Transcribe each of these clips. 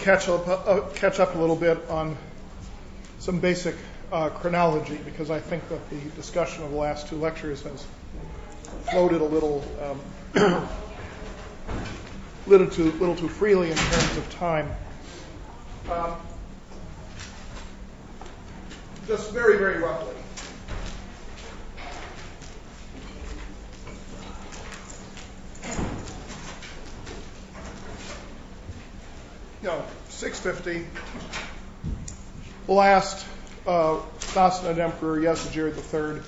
catch up, uh, catch up a little bit on some basic uh, chronology because I think that the discussion of the last two lectures has floated a little, um, little too little too freely in terms of time. Um, just very very roughly. You know, 650. The last uh, Sassanid Emperor Yazdegerd III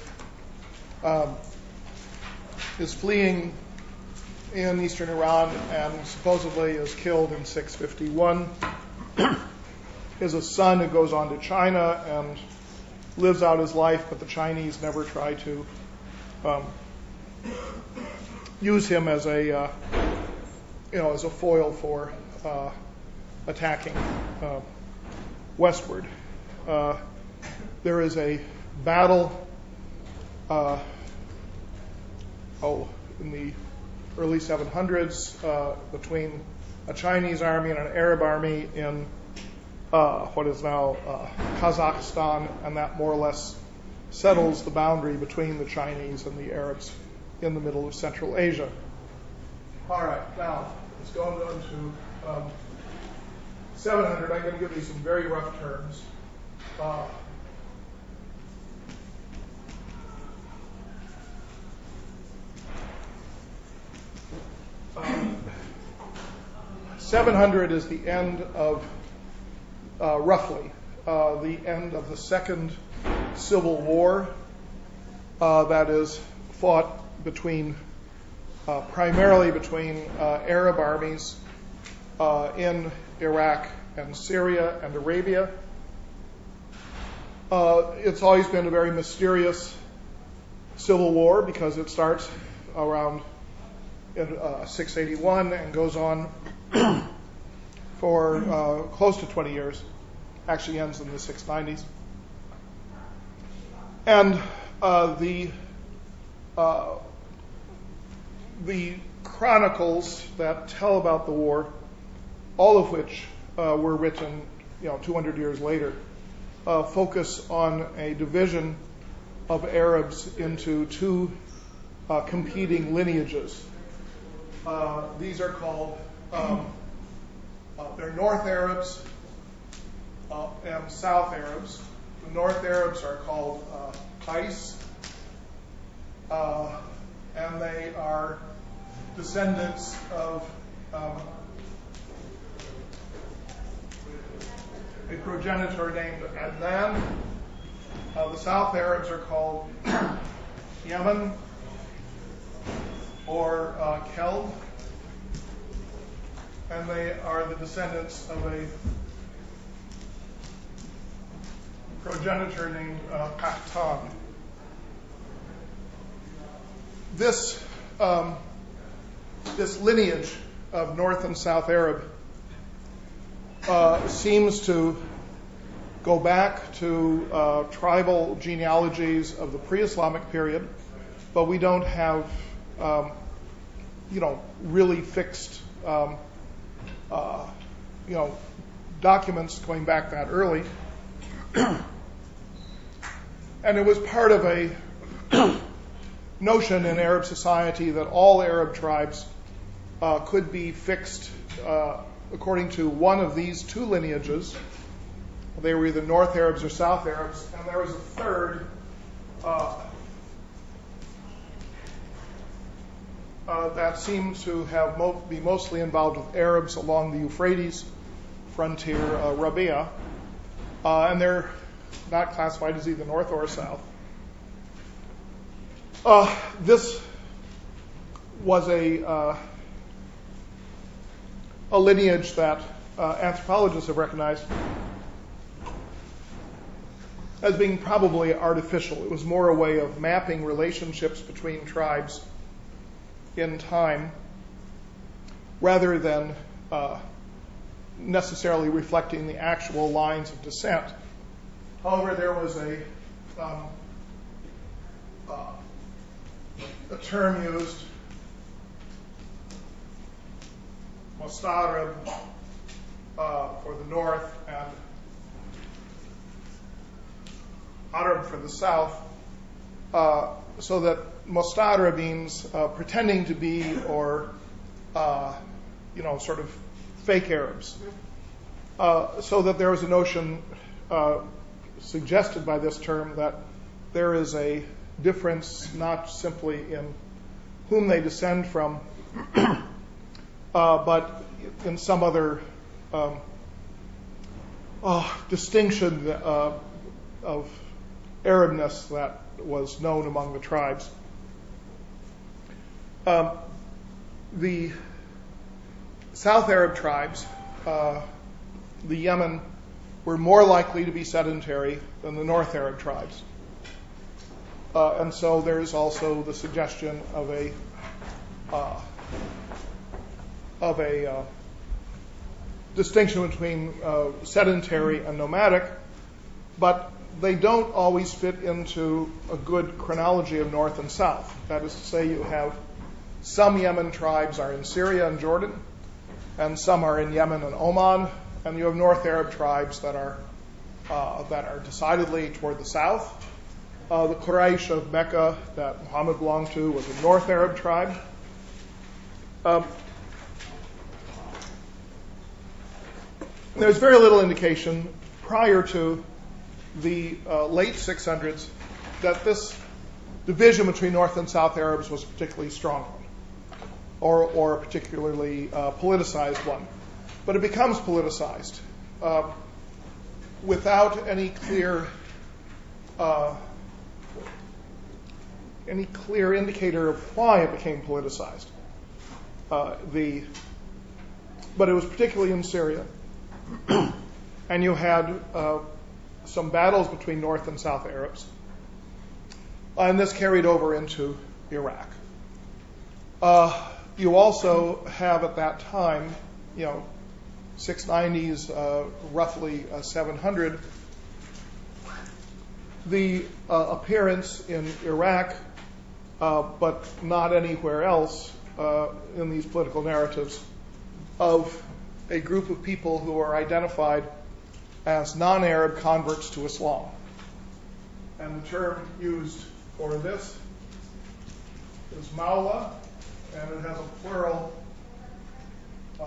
um, is fleeing in eastern Iran and supposedly is killed in 651. Has a son who goes on to China and lives out his life, but the Chinese never try to um, use him as a uh, you know as a foil for uh, attacking uh, westward. Uh, there is a battle, uh, oh, in the early 700s uh, between a Chinese army and an Arab army in what is now Kazakhstan, and that more or less settles the boundary between the Chinese and the Arabs in the middle of Central Asia. All right, now let's go on to um, 700. I'm going to give you some very rough terms. Uh, 700 is the end of, uh, roughly, uh, the end of the Second Civil War uh, that is fought between, uh, primarily between uh, Arab armies in Iraq and Syria and Arabia. it's always been a very mysterious civil war because it starts around in 681 and goes on for uh, close to 20 years. Actually ends in the 690s. And uh, the uh, the chronicles that tell about the war, all of which uh, were written, you know, 200 years later, uh, focus on a division of Arabs into two uh, competing lineages. these are called um, uh, they're North Arabs uh, and South Arabs. The North Arabs are called uh, Qais, uh, and they are descendants of a progenitor named Adnan. Uh, the South Arabs are called Yemen or uh, Kalb and they are the descendants of a progenitor named uh. This, um, this lineage of North and South Arab seems to go back to uh, tribal genealogies of the pre-Islamic period, but we don't have, um, you know, really fixed um, uh, you know, documents going back that early. and it was part of a notion in Arab society that all Arab tribes uh, could be fixed uh, according to one of these two lineages. They were either North Arabs or South Arabs, and there was a third uh, Uh, that seems to have be mostly involved with Arabs along the Euphrates frontier, uh, Rabia, uh, and they're not classified as either north or south. This was a a lineage that anthropologists have recognized as being probably artificial. It was more a way of mapping relationships between tribes in time rather than uh, necessarily reflecting the actual lines of descent. However, there was a um, uh, a term used, mustarib, uh, for the north and Arab for the south, uh, so that mustarib means uh, pretending to be or, you know, sort of fake Arabs. So that there is a notion suggested by this term that there is a difference not simply in whom they descend from, but in some other um, oh, distinction uh, of Arabness that was known among the tribes. Um, the South Arab tribes, uh, the Yemen, were more likely to be sedentary than the North Arab tribes. Uh, and so there's also the suggestion of a uh, of a uh, distinction between uh, sedentary and nomadic, but they don't always fit into a good chronology of North and South. That is to say, you have some Yemen tribes are in Syria and Jordan, and some are in Yemen and Oman, and you have North Arab tribes that are uh, that are decidedly toward the south. The Quraysh of Mecca that Muhammad belonged to was a North Arab tribe. There's very little indication prior to the uh, late 600s that this division between North and South Arabs was a particularly strong one or, or a particularly uh, politicized one. But it becomes politicized uh, without any clear uh, any clear indicator of why it became politicized. Uh, the, but it was particularly in Syria. and you had uh, some battles between North and South Arabs. And this carried over into Iraq. Uh, you also have at that time, you know, 690s, uh, roughly uh, 700, the appearance in Iraq, but not anywhere else in these political narratives, of a group of people who are identified as non Arab converts to Islam. And the term used for this is Mawla, and it has a plural. Uh,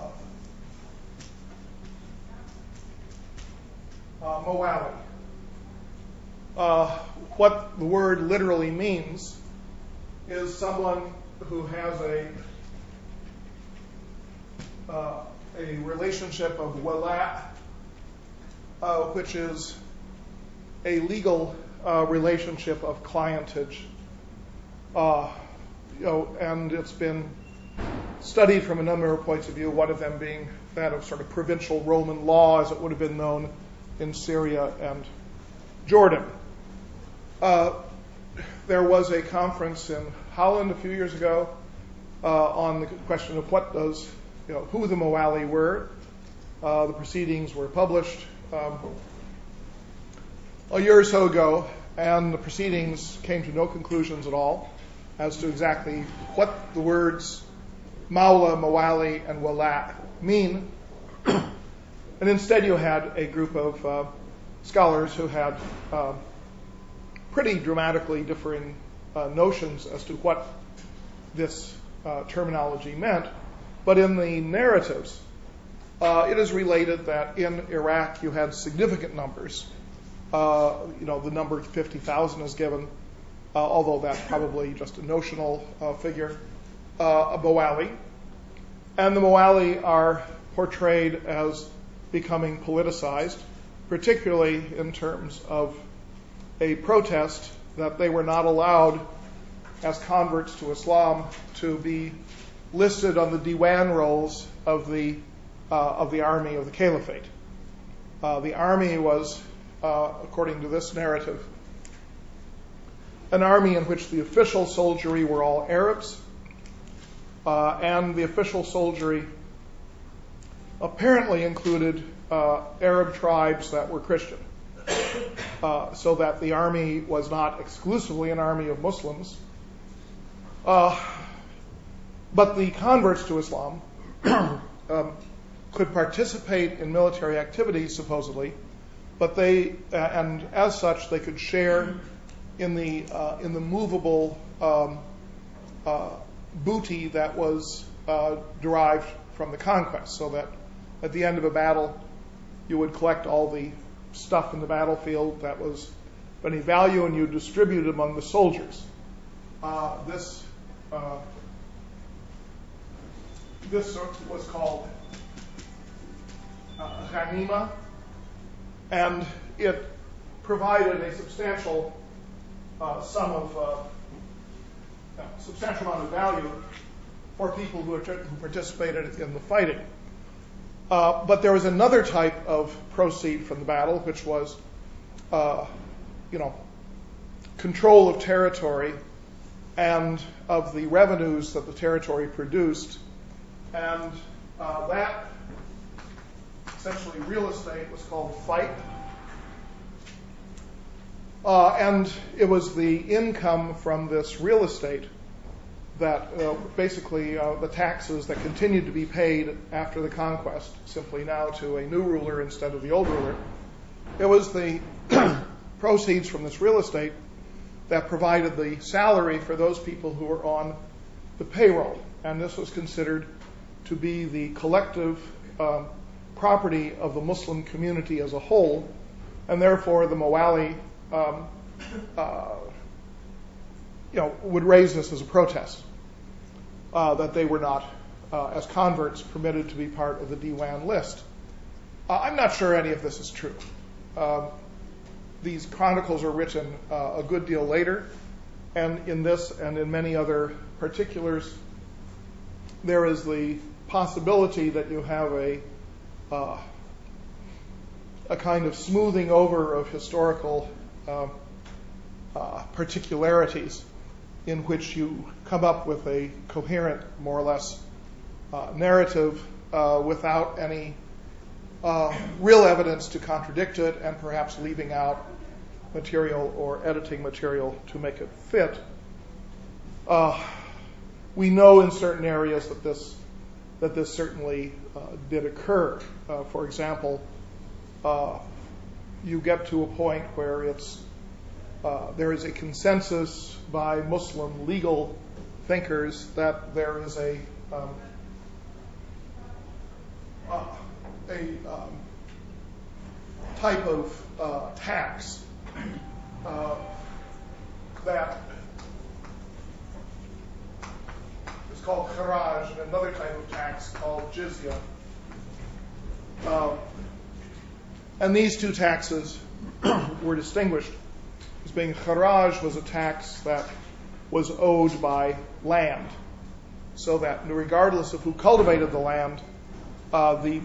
uh, Mawali. Uh, what the word literally means is someone who has a uh, a relationship of wala, uh, which is a legal uh, relationship of clientage. Uh, you know, and it's been studied from a number of points of view, one of them being that of sort of provincial Roman law as it would have been known in Syria and Jordan. Uh, there was a conference in Holland a few years ago uh, on the question of what does, you know, who the Mawali were. Uh, the proceedings were published um, a year or so ago, and the proceedings came to no conclusions at all as to exactly what the words Mawla, Mawali, and Wala mean. and instead, you had a group of uh, scholars who had uh, pretty dramatically differing uh, notions as to what this uh, terminology meant. But in the narratives, uh, it is related that in Iraq you had significant numbers. Uh, you know, the number 50,000 is given uh, although that's probably just a notional uh, figure, uh, a Mawali. And the Mawali are portrayed as becoming politicized, particularly in terms of a protest that they were not allowed as converts to Islam to be listed on the Diwan rolls of the uh, of the army of the caliphate. Uh, the army was, uh, according to this narrative, an army in which the official soldiery were all Arabs, and the official soldiery apparently included Arab tribes that were Christian, so that the army was not exclusively an army of Muslims. But the converts to Islam um, could participate in military activities, supposedly, but they, uh, and as such, they could share in the uh, in the movable um, uh, booty that was derived from the conquest. So that at the end of a battle, you would collect all the stuff in the battlefield that was of any value, and you distribute it among the soldiers. This this was called uh, ghanima, and it provided a substantial uh, sum of uh, substantial amount of value for people who, who participated in the fighting. Uh, but there was another type of proceed from the battle, which was, uh, you know, control of territory and of the revenues that the territory produced, and uh, that essentially real estate was called fay'. Uh, and it was the income from this real estate that uh, basically the taxes that continued to be paid after the conquest, simply now to a new ruler instead of the old ruler. It was the proceeds from this real estate that provided the salary for those people who were on the payroll. And this was considered to be the collective um, property of the Muslim community as a whole, and therefore the Mawali um, uh, you know, would raise this as a protest uh, that they were not, uh, as converts, permitted to be part of the Diwan list. Uh, I'm not sure any of this is true. Um, these chronicles are written uh, a good deal later, and in this and in many other particulars, there is the possibility that you have a uh, a kind of smoothing over of historical uh, uh, particularities in which you come up with a coherent, more or less, narrative without any real evidence to contradict it and perhaps leaving out material or editing material to make it fit. We know in certain areas that this that this certainly uh, did occur. Uh, for example, uh, you get to a point where it's there is a consensus by Muslim legal thinkers that there is a um, a um, type of tax that called kharaj and another type of tax called jizya. Um, and these two taxes were distinguished as being kharaj was a tax that was owed by land, so that regardless of who cultivated the land, uh, the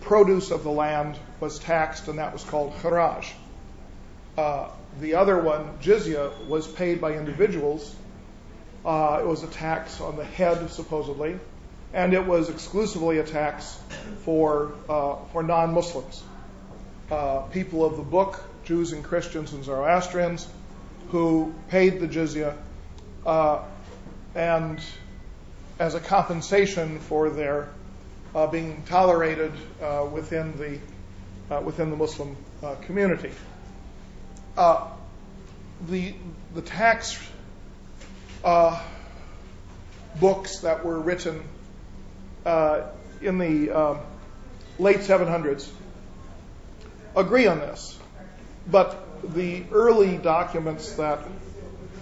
produce of the land was taxed, and that was called kharaj. Uh, the other one, jizya, was paid by individuals it was a tax on the head, supposedly, and it was exclusively a tax for uh, for non-Muslims, uh, people of the book, Jews and Christians and Zoroastrians, who paid the jizya, uh, and as a compensation for their uh, being tolerated uh, within the within the Muslim community. the the tax uh, books that were written uh, in the uh, late 700s agree on this. But the early documents that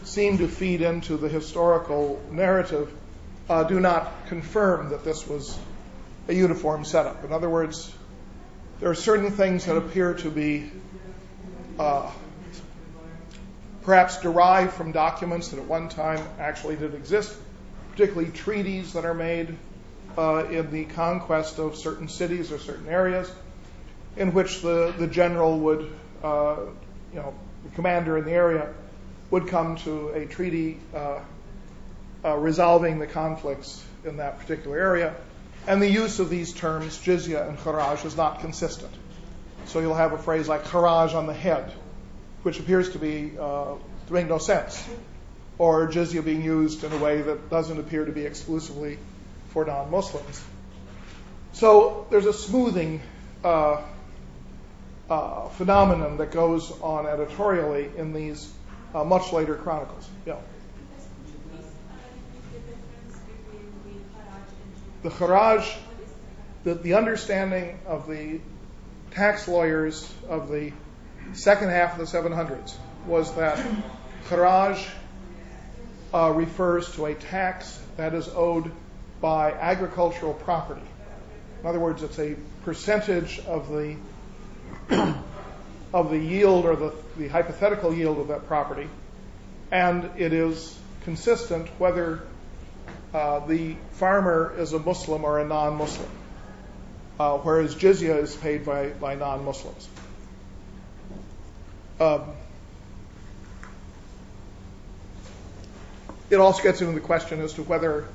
seem to feed into the historical narrative uh, do not confirm that this was a uniform setup. In other words, there are certain things that appear to be uh, perhaps derived from documents that at one time actually did exist, particularly treaties that are made uh, in the conquest of certain cities or certain areas, in which the, the general would, uh, you know, the commander in the area would come to a treaty uh, uh resolving the conflicts in that particular area. And the use of these terms, jizya and kharaj, is not consistent. So you'll have a phrase like kharaj on the head, which appears to be uh, to make no sense, or jizya being used in a way that doesn't appear to be exclusively for non-Muslims. So there's a smoothing uh, uh, phenomenon that goes on editorially in these uh, much later chronicles. Yeah. The Kharaj, the, the understanding of the tax lawyers of the second half of the 700s was that Kharaj uh, refers to a tax that is owed by agricultural property. In other words, it's a percentage of the of the yield or the, the hypothetical yield of that property, and it is consistent whether uh, the farmer is a Muslim or a non-Muslim, uh, whereas jizya is paid by, by non-Muslims. Um, it also gets into the question as to whether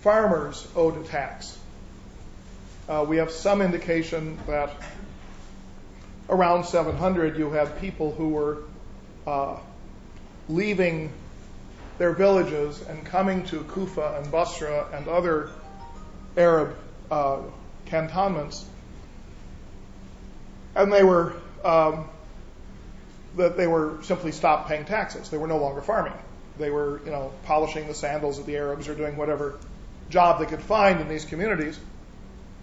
farmers owed a tax. Uh, we have some indication that around 700 you have people who were uh, leaving their villages and coming to Kufa and Basra and other Arab uh, cantonments, and they were um, that they were simply stopped paying taxes. They were no longer farming. They were, you know, polishing the sandals of the Arabs or doing whatever job they could find in these communities.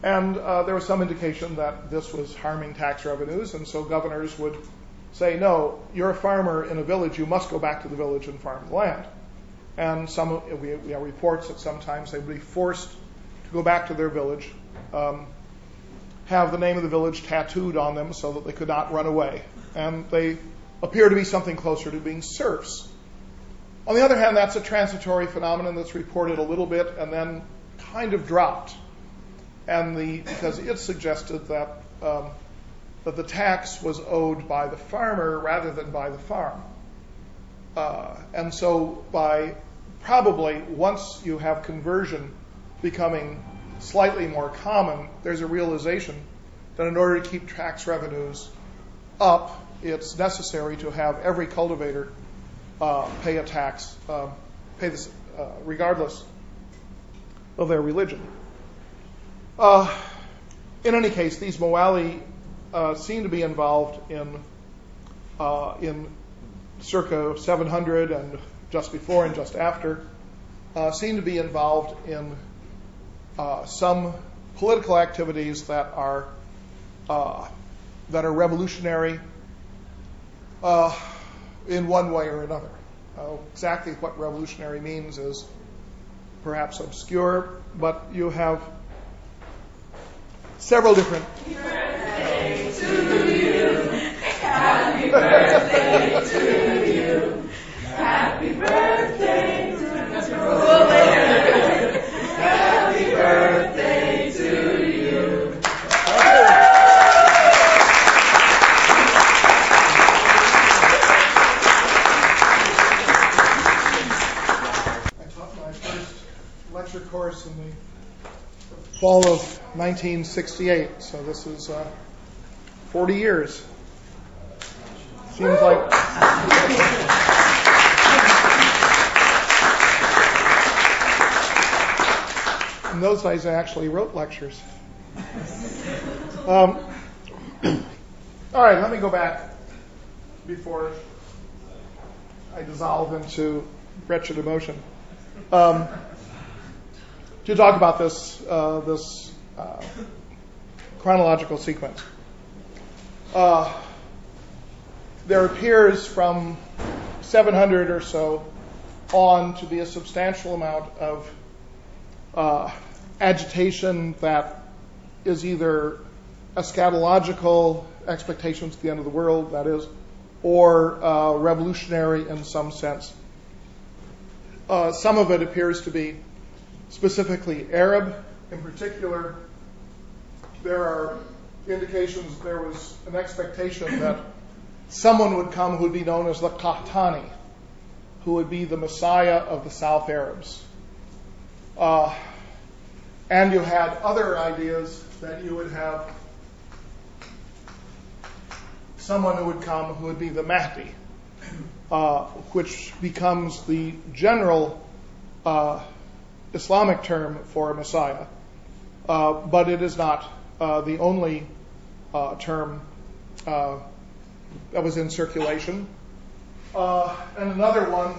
And uh, there was some indication that this was harming tax revenues, and so governors would say, no, you're a farmer in a village, you must go back to the village and farm the land. And some, we, have reports that sometimes they would be forced to go back to their village, um, have the name of the village tattooed on them so that they could not run away. And they appear to be something closer to being serfs. On the other hand, that's a transitory phenomenon that's reported a little bit and then kind of dropped. And the, because it suggested that, um, that the tax was owed by the farmer rather than by the farm. Uh, and so by probably once you have conversion becoming slightly more common, there's a realization that in order to keep tax revenues up, it's necessary to have every cultivator uh, pay a tax, uh, pay this uh, regardless of their religion. Uh, in any case, these Mawali uh, seem to be involved in uh, in circa 700 and just before and just after, seem to be involved in some political activities that are that are revolutionary in one way or another. Uh, exactly what revolutionary means is perhaps obscure, but you have several different. Birthday to you. Happy birthday to you. Happy birthday in the fall of 1968. So this is uh, 40 years. Seems like. In those days, I actually wrote lectures. Um, all right, let me go back before I dissolve into wretched emotion. Um, to talk about this uh, this uh, chronological sequence. Uh, there appears from 700 or so on to be a substantial amount of uh, agitation that is either eschatological expectations at the end of the world, that is, or uh, revolutionary in some sense. Uh, some of it appears to be specifically Arab. In particular, there are indications there was an expectation that someone would come who would be known as the Qahtani, who would be the Messiah of the South Arabs. Uh, and you had other ideas that you would have someone who would come who would be the Mahdi, uh, which becomes the general uh, Islamic term for a Messiah. uh, but it is not uh, the only uh, term that was in circulation. And another one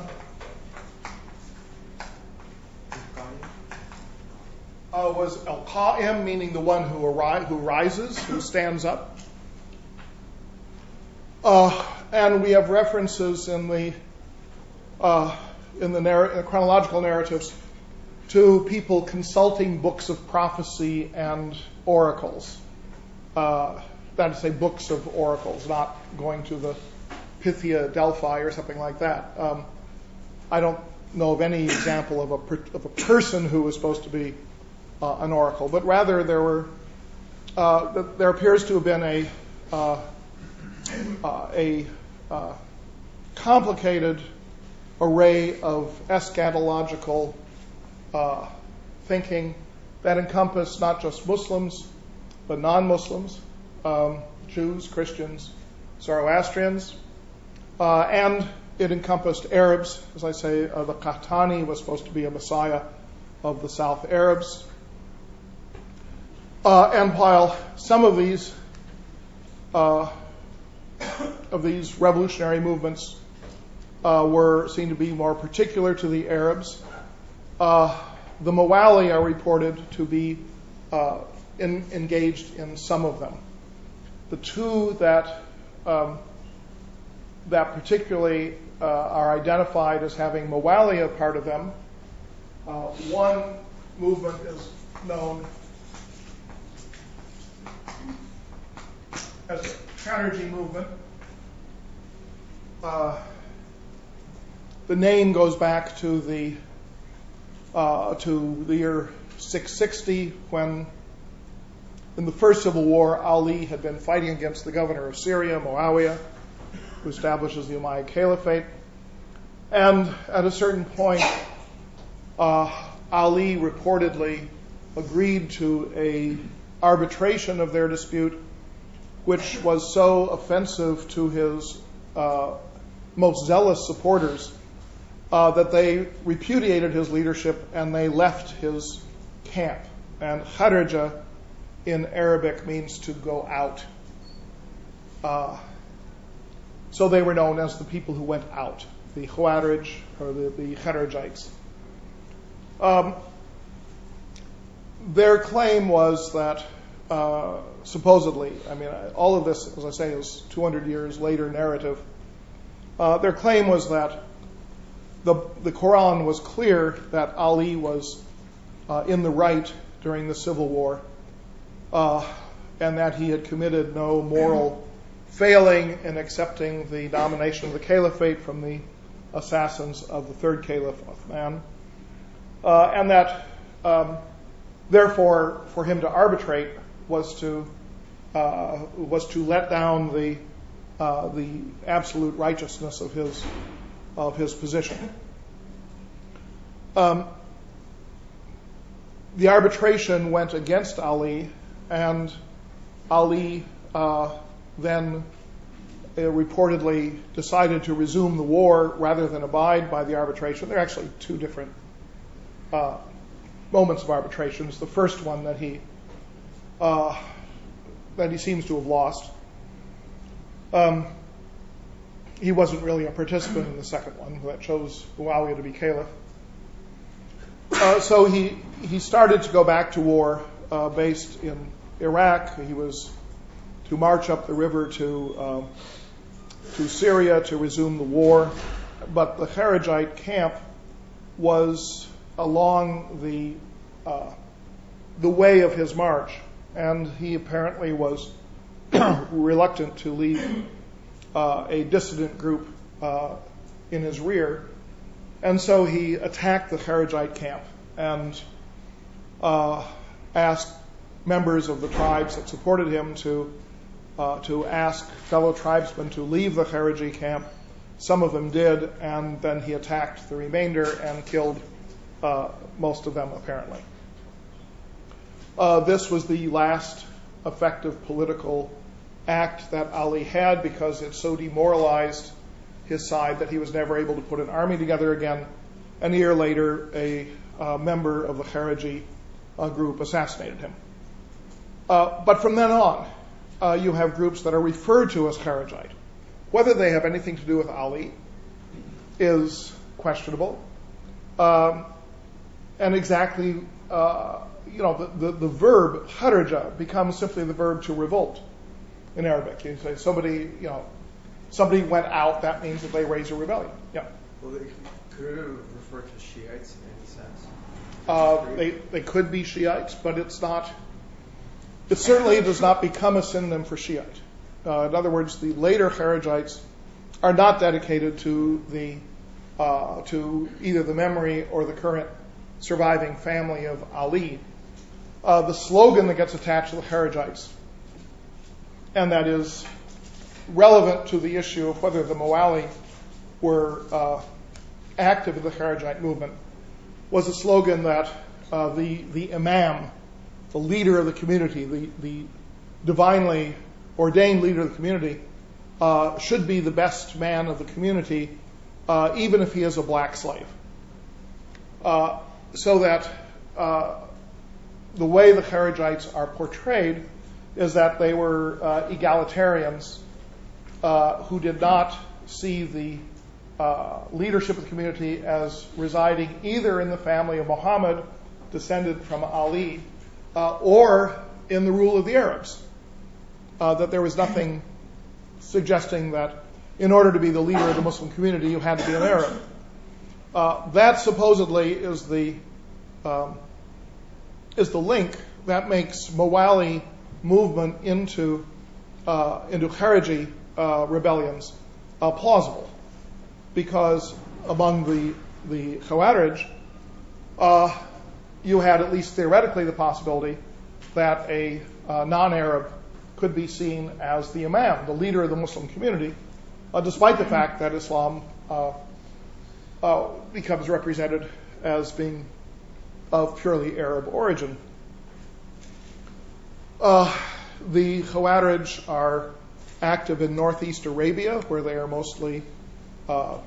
was al-qa'im, meaning the one who, rises, who stands up. And we have references in the chronological narratives to people consulting books of prophecy and oracles. Uh, that is, say, books of oracles, not going to the Pythia Delphi or something like that. Um, I don't know of any example of a, per- of a person who was supposed to be uh, an oracle, but rather there were uh, there appears to have been a uh, uh a uh, complicated array of eschatological thinking that encompassed not just Muslims but non-Muslims, um, Jews, Christians, Zoroastrians, and it encompassed Arabs. As I say, the Qahtani was supposed to be a messiah of the South Arabs. Uh, and while some of these uh, of these revolutionary movements uh, were seen to be more particular to the Arabs, uh, the Mawali are reported to be uh, engaged in some of them. The two that um, that particularly uh, are identified as having Mawali a part of them. one movement is known as a Khariji movement. Uh, the name goes back to the uh, to the year 660 when in the first civil war Ali had been fighting against the governor of Syria, Muawiyah, who establishes the Umayyad Caliphate. And at a certain point, uh, Ali reportedly agreed to a arbitration of their dispute which was so offensive to his uh, most zealous supporters uh, that they repudiated his leadership and they left his camp. And Kharaja in Arabic means to go out. Uh, so they were known as the people who went out, the Khawarij or the, the Kharijites. Um, their claim was that uh, supposedly, I mean, all of this, as I say, is 200 years later narrative. Uh, their claim was that the, Quran was clear that Ali was uh, in the right during the Civil War uh, and that he had committed no moral failing in accepting the nomination of the caliphate from the assassins of the third caliph, Uthman, uh, and that um, therefore for him to arbitrate was to was to let down the the absolute righteousness of his of his position. Um, the arbitration went against Ali, and Ali uh, then uh, reportedly decided to resume the war rather than abide by the arbitration. There are actually two different uh, moments of arbitrations. The first one that he uh, that he seems to have lost. Um, he wasn't really a participant in the second one that chose Muawiyah to be caliph. Uh, so he he started to go back to war uh, based in Iraq. He was to march up the river to um, to Syria to resume the war, but the Kharijite camp was along the uh, the way of his march and he apparently was reluctant to leave a dissident group uh, in his rear. And so he attacked the Kharijite camp and uh, asked members of the tribes that supported him to uh, to ask fellow tribesmen to leave the Khariji camp. Some of them did, and then he attacked the remainder and killed uh, most of them, apparently. Uh, this was the last effective political act that Ali had because it so demoralized his side that he was never able to put an army together again. And a year later, a uh, member of the Khariji uh, group assassinated him. Uh, but from then on, uh, you have groups that are referred to as Kharijite. Whether they have anything to do with Ali is questionable. Um, and exactly, uh, you know, the, the, the verb kharaja becomes simply the verb to revolt in Arabic. You say somebody, you know, somebody went out, that means that they raised a rebellion. Yeah. Well, they could refer to Shiites in any sense? Uh, they, they could be Shiites, but it's not, it certainly does not become a synonym for Shiite. Uh, in other words, the later Kharijites are not dedicated to the uh, to either the memory or the current surviving family of Ali. Uh, the slogan that gets attached to the Kharijites, and that is relevant to the issue of whether the Mawali were uh, active in the Kharijite movement, was a slogan that uh, the the Imam, the leader of the community, the the divinely ordained leader of the community, uh, should be the best man of the community, even if he is a black slave. So that the way the Kharijites are portrayed is that they were uh, egalitarians uh, who did not see the leadership of the community as residing either in the family of Muhammad, descended from Ali, or in the rule of the Arabs uh, that there was nothing suggesting that in order to be the leader of the Muslim community, you had to be an Arab. Uh, that supposedly is the um, is the link that makes Mawali movement into uh, into Khariji uh, rebellions plausible, because among the the Khawarij, uh, you had at least theoretically the possibility that a non-Arab could be seen as the Imam, the leader of the Muslim community, despite the fact that Islam becomes represented as being of purely Arab origin. Uh, the Khawarij are active in northeast Arabia, where they are mostly uh,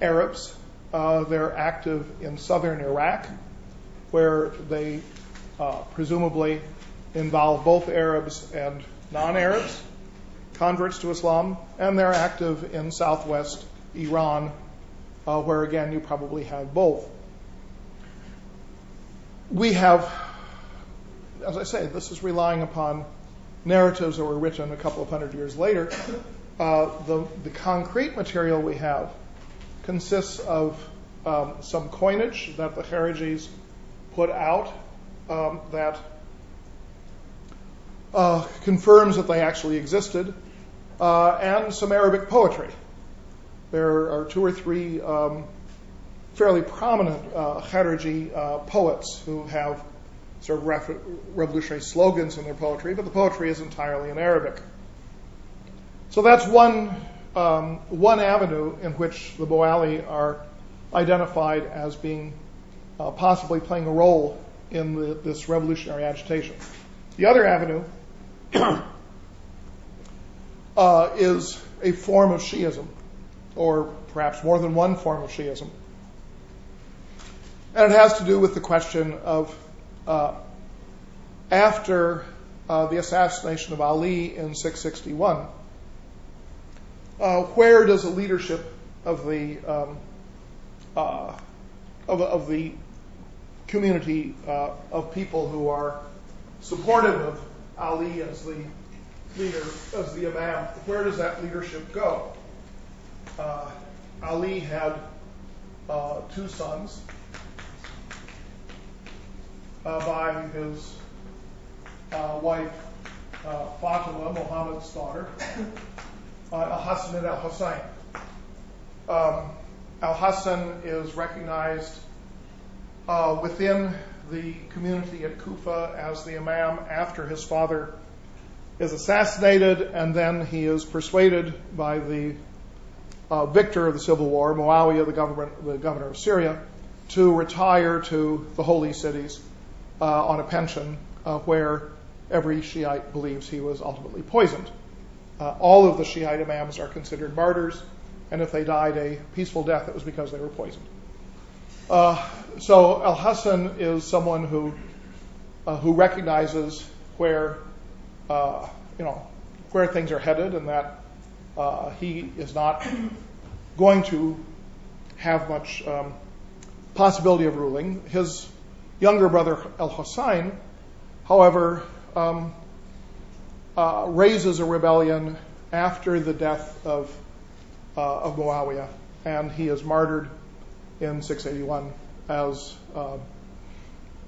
Arabs. Uh, they're active in southern Iraq, where they presumably involve both Arabs and non-Arabs, converts to Islam, and they're active in southwest Iran, where again you probably have both. We have, as I say, this is relying upon narratives that were written a couple of hundred years later. Uh, the, the concrete material we have consists of um, some coinage that the Kharijis put out um, that uh, confirms that they actually existed, uh, and some Arabic poetry. There are two or three um, fairly prominent uh, Khariji uh, poets who have sort of revolutionary slogans in their poetry, but the poetry is entirely in Arabic. So that's one um, one avenue in which the Mawali are identified as being uh, possibly playing a role in the, this revolutionary agitation. The other avenue uh, is a form of Shiism, or perhaps more than one form of Shiism. And it has to do with the question of after uh, the assassination of Ali in 661, uh, where does the leadership of the um, uh, of, of, the community uh, of people who are supportive of Ali as the leader, as the Imam, where does that leadership go? Uh, Ali had uh, two sons uh, by his uh, wife uh, Fatima, Muhammad's daughter, uh, Al Hassan and Al Hussein. Um, Al Hassan is recognized within the community at Kufa as the Imam after his father is assassinated, and then he is persuaded by the uh, victor of the civil war, Muawiyah, the, governor of Syria, to retire to the holy cities uh, on a pension uh, where every Shiite believes he was ultimately poisoned. Uh, all of the Shiite imams are considered martyrs, and if they died a peaceful death, it was because they were poisoned. Uh, so Al Hassan is someone who uh, who recognizes where uh, you know where things are headed, and that uh, he is not going to have much um, possibility of ruling. His younger brother Al Hussein, however, um, uh, raises a rebellion after the death of uh, of Muawiyah, and he is martyred in 681 as uh,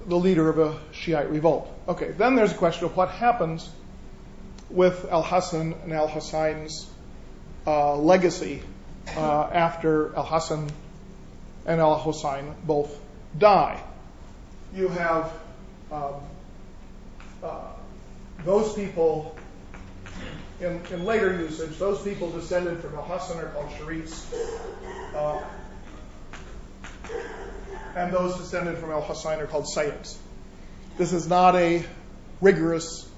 the leader of a Shiite revolt. Okay, then there's a question of what happens with Al Hassan and Al Hussein's uh, legacy uh, after Al Hassan and Al Hussein both die. You have um, uh, those people in, later usage, those people descended from Al Hassan are called Sharifs. Uh, and those descended from Al Hussein are called Sayyids. This is not a rigorous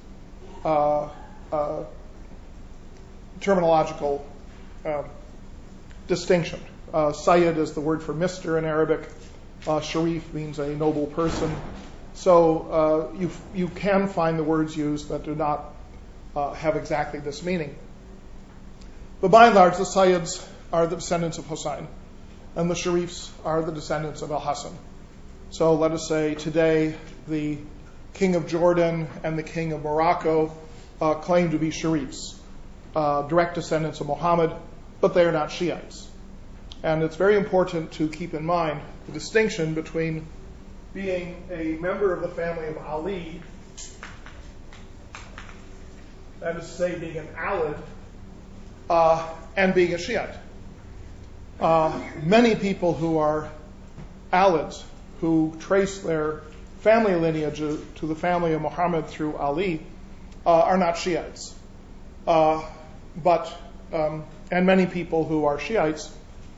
uh, terminological uh, distinction. Sayyid is the word for Mr. in Arabic. Uh, Sharif means a noble person. So uh, you, you can find the words used that do not have exactly this meaning. But by and large, the Sayyids are the descendants of Hussein and the Sharifs are the descendants of Al Hassan. So let us say today the king of Jordan and the king of Morocco uh, claim to be Sharifs, uh, direct descendants of Muhammad, but they are not Shiites. And it's very important to keep in mind the distinction between being a member of the family of Ali, that is to say, being an Alid, uh, and being a Shiite. Uh, many people who are Alids, who trace their family lineage to the family of Muhammad through Ali, uh, are not Shiites. Uh, but, um, and many people who are Shiites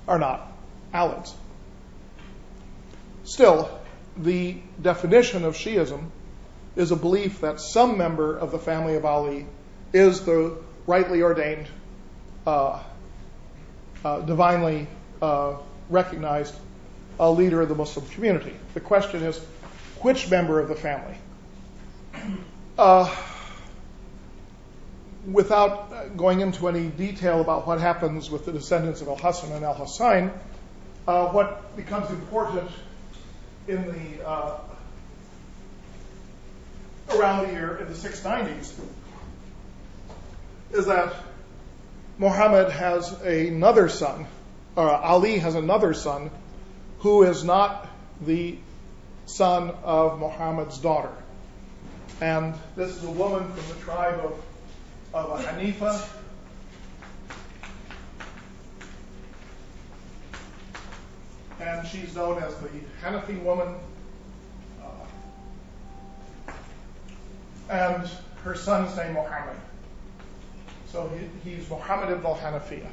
are not Alids. Still, the definition of Shiism is a belief that some member of the family of Ali is the rightly ordained uh, uh, divinely uh, recognized leader of the Muslim community. The question is, which member of the family? Without going into any detail about what happens with the descendants of Al Hassan and Al Hussein, uh, what becomes important in the uh, around the year in the 690s is that Muhammad has another son, or Ali has another son, who is not the son of Muhammad's daughter. And this is a woman from the tribe of, of Hanifa. And she's known as the Hanafi woman. Uh, and her son's name Muhammad. So he, he's Muhammad ibn al-Hanafiya.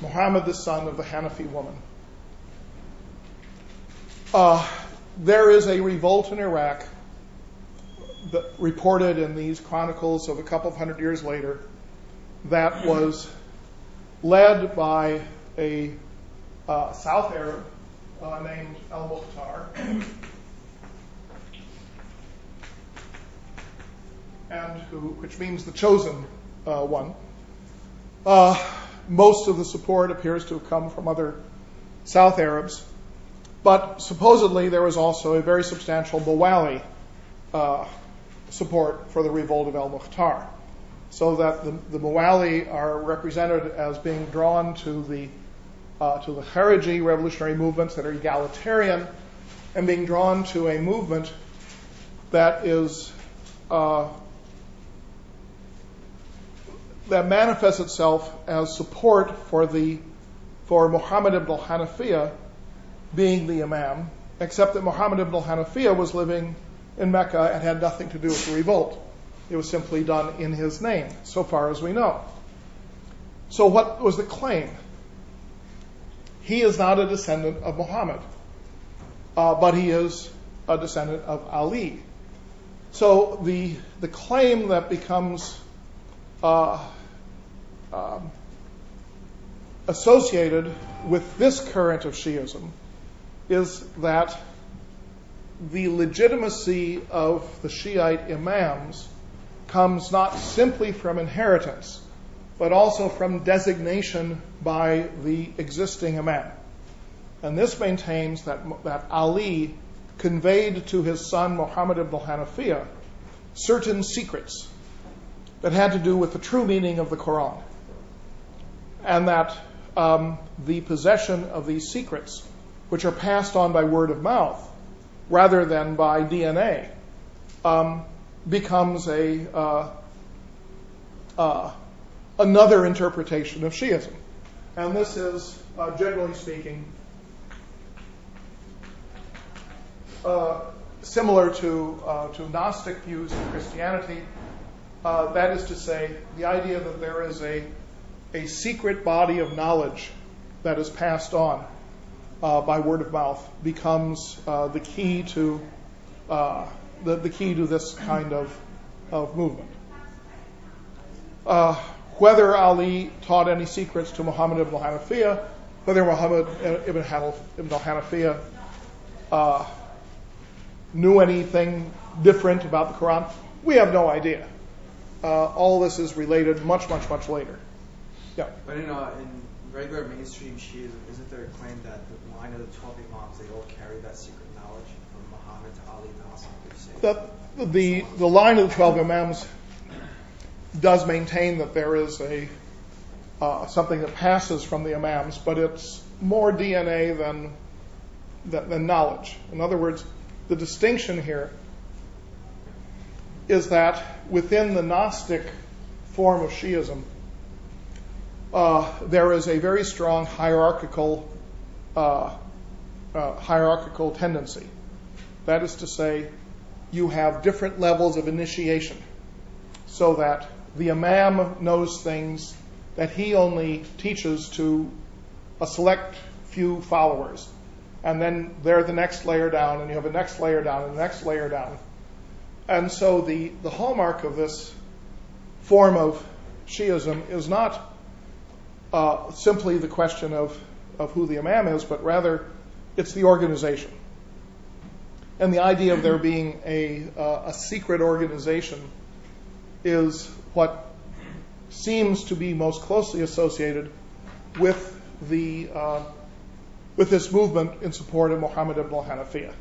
Muhammad, the son of the Hanafi woman. Uh, there is a revolt in Iraq reported in these chronicles of a couple of hundred years later that was led by a uh, South Arab uh, named Al Mukhtar. and who, which means the chosen uh, one. Uh, most of the support appears to have come from other South Arabs, but supposedly there was also a very substantial Mawali uh, support for the revolt of al-Mukhtar, so that the, the Mawali are represented as being drawn to the uh, to the Khariji revolutionary movements that are egalitarian, and being drawn to a movement that is uh, that manifests itself as support for the for Muhammad ibn al-Hanafiya being the imam, except that Muhammad ibn al-Hanafiya was living in Mecca and had nothing to do with the revolt. It was simply done in his name, so far as we know. So what was the claim? He is not a descendant of Muhammad, uh, but he is a descendant of Ali. So the the claim that becomes uh, um, associated with this current of Shiism is that the legitimacy of the Shiite imams comes not simply from inheritance, but also from designation by the existing imam. And this maintains that, that Ali conveyed to his son Muhammad ibn al-Hanafiyyah certain secrets that had to do with the true meaning of the Quran. And that um, the possession of these secrets, which are passed on by word of mouth rather than by DNA, um, becomes a uh, uh, another interpretation of Shiism. And this is, uh, generally speaking, similar to, to Gnostic views of Christianity. That is to say, the idea that there is a, a secret body of knowledge that is passed on uh, by word of mouth becomes uh, the key to uh, the, the key to this kind of, of movement. whether Ali taught any secrets to Muhammad ibn al-Hanafiyyah, whether Muhammad ibn al-Hanafiyyah knew anything different about the Quran? We have no idea. Uh, all this is related much, much, much later. Yeah. But in, uh, in regular mainstream Shiism, isn't there a claim that the of the 12 Imams, they all carry that secret knowledge from Muhammad to Ali to Hassan? The, the, line of the 12 Imams does maintain that there is a uh, something that passes from the Imams, but it's more DNA than, than, than knowledge. In other words, the distinction here is that within the Gnostic form of Shiism, uh, there is a very strong hierarchical hierarchical tendency. That is to say, you have different levels of initiation, so that the imam knows things that he only teaches to a select few followers and then they're the next layer down, and you have a next layer down, and the next layer down. And so the, the hallmark of this form of Shiism is not uh, simply the question of, of who the Imam is, but rather it's the organization. And the idea of there being a, uh, a secret organization is what seems to be most closely associated with the uh, with this movement in support of Muhammad ibn al-Hanafiyyah.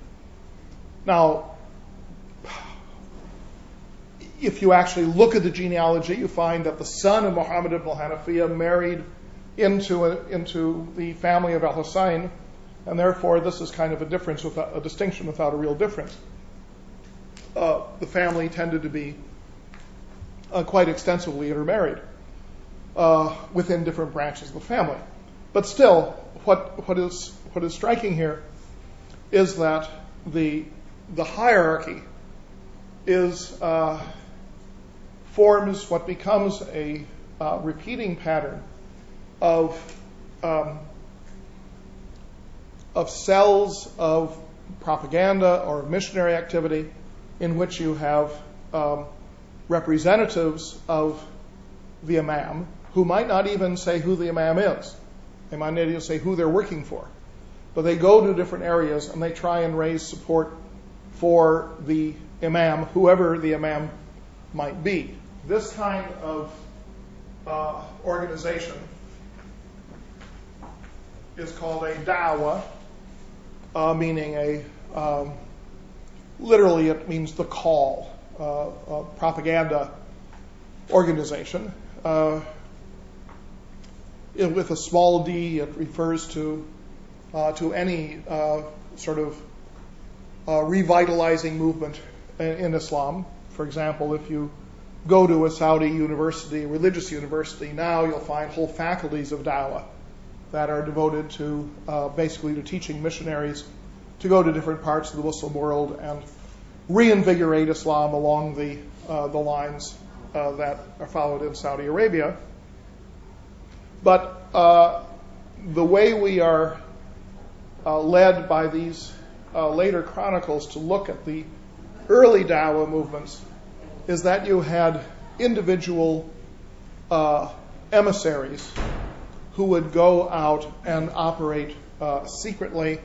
Now, if you actually look at the genealogy, you find that the son of Muhammad ibn al-Hanafiyyah married into, the family of al-Husayn, and therefore this is kind of a difference, without, a distinction without a real difference. Uh, the family tended to be uh, quite extensively intermarried uh, within different branches of the family. But still, what, what, is, what is striking here is that the, the hierarchy is, forms what becomes a repeating pattern of, um, of cells of propaganda or missionary activity in which you have um, representatives of the imam who might not even say who the imam is. They might not even say who they're working for. But they go to different areas and they try and raise support for the imam, whoever the imam might be. This kind of uh, organization is called a dawah, uh, meaning a um, literally it means the call, uh, propaganda organization. Uh, with a small d, it refers to uh, to any uh, sort of uh, revitalizing movement in, in, Islam. For example, if you go to a Saudi university, religious university, now you'll find whole faculties of dawah that are devoted to uh, basically to teaching missionaries to go to different parts of the Muslim world and reinvigorate Islam along the uh, the lines uh, that are followed in Saudi Arabia. But uh, the way we are uh, led by these uh, later chronicles to look at the early Dawah movements is that you had individual emissaries who would go out and operate uh, secretly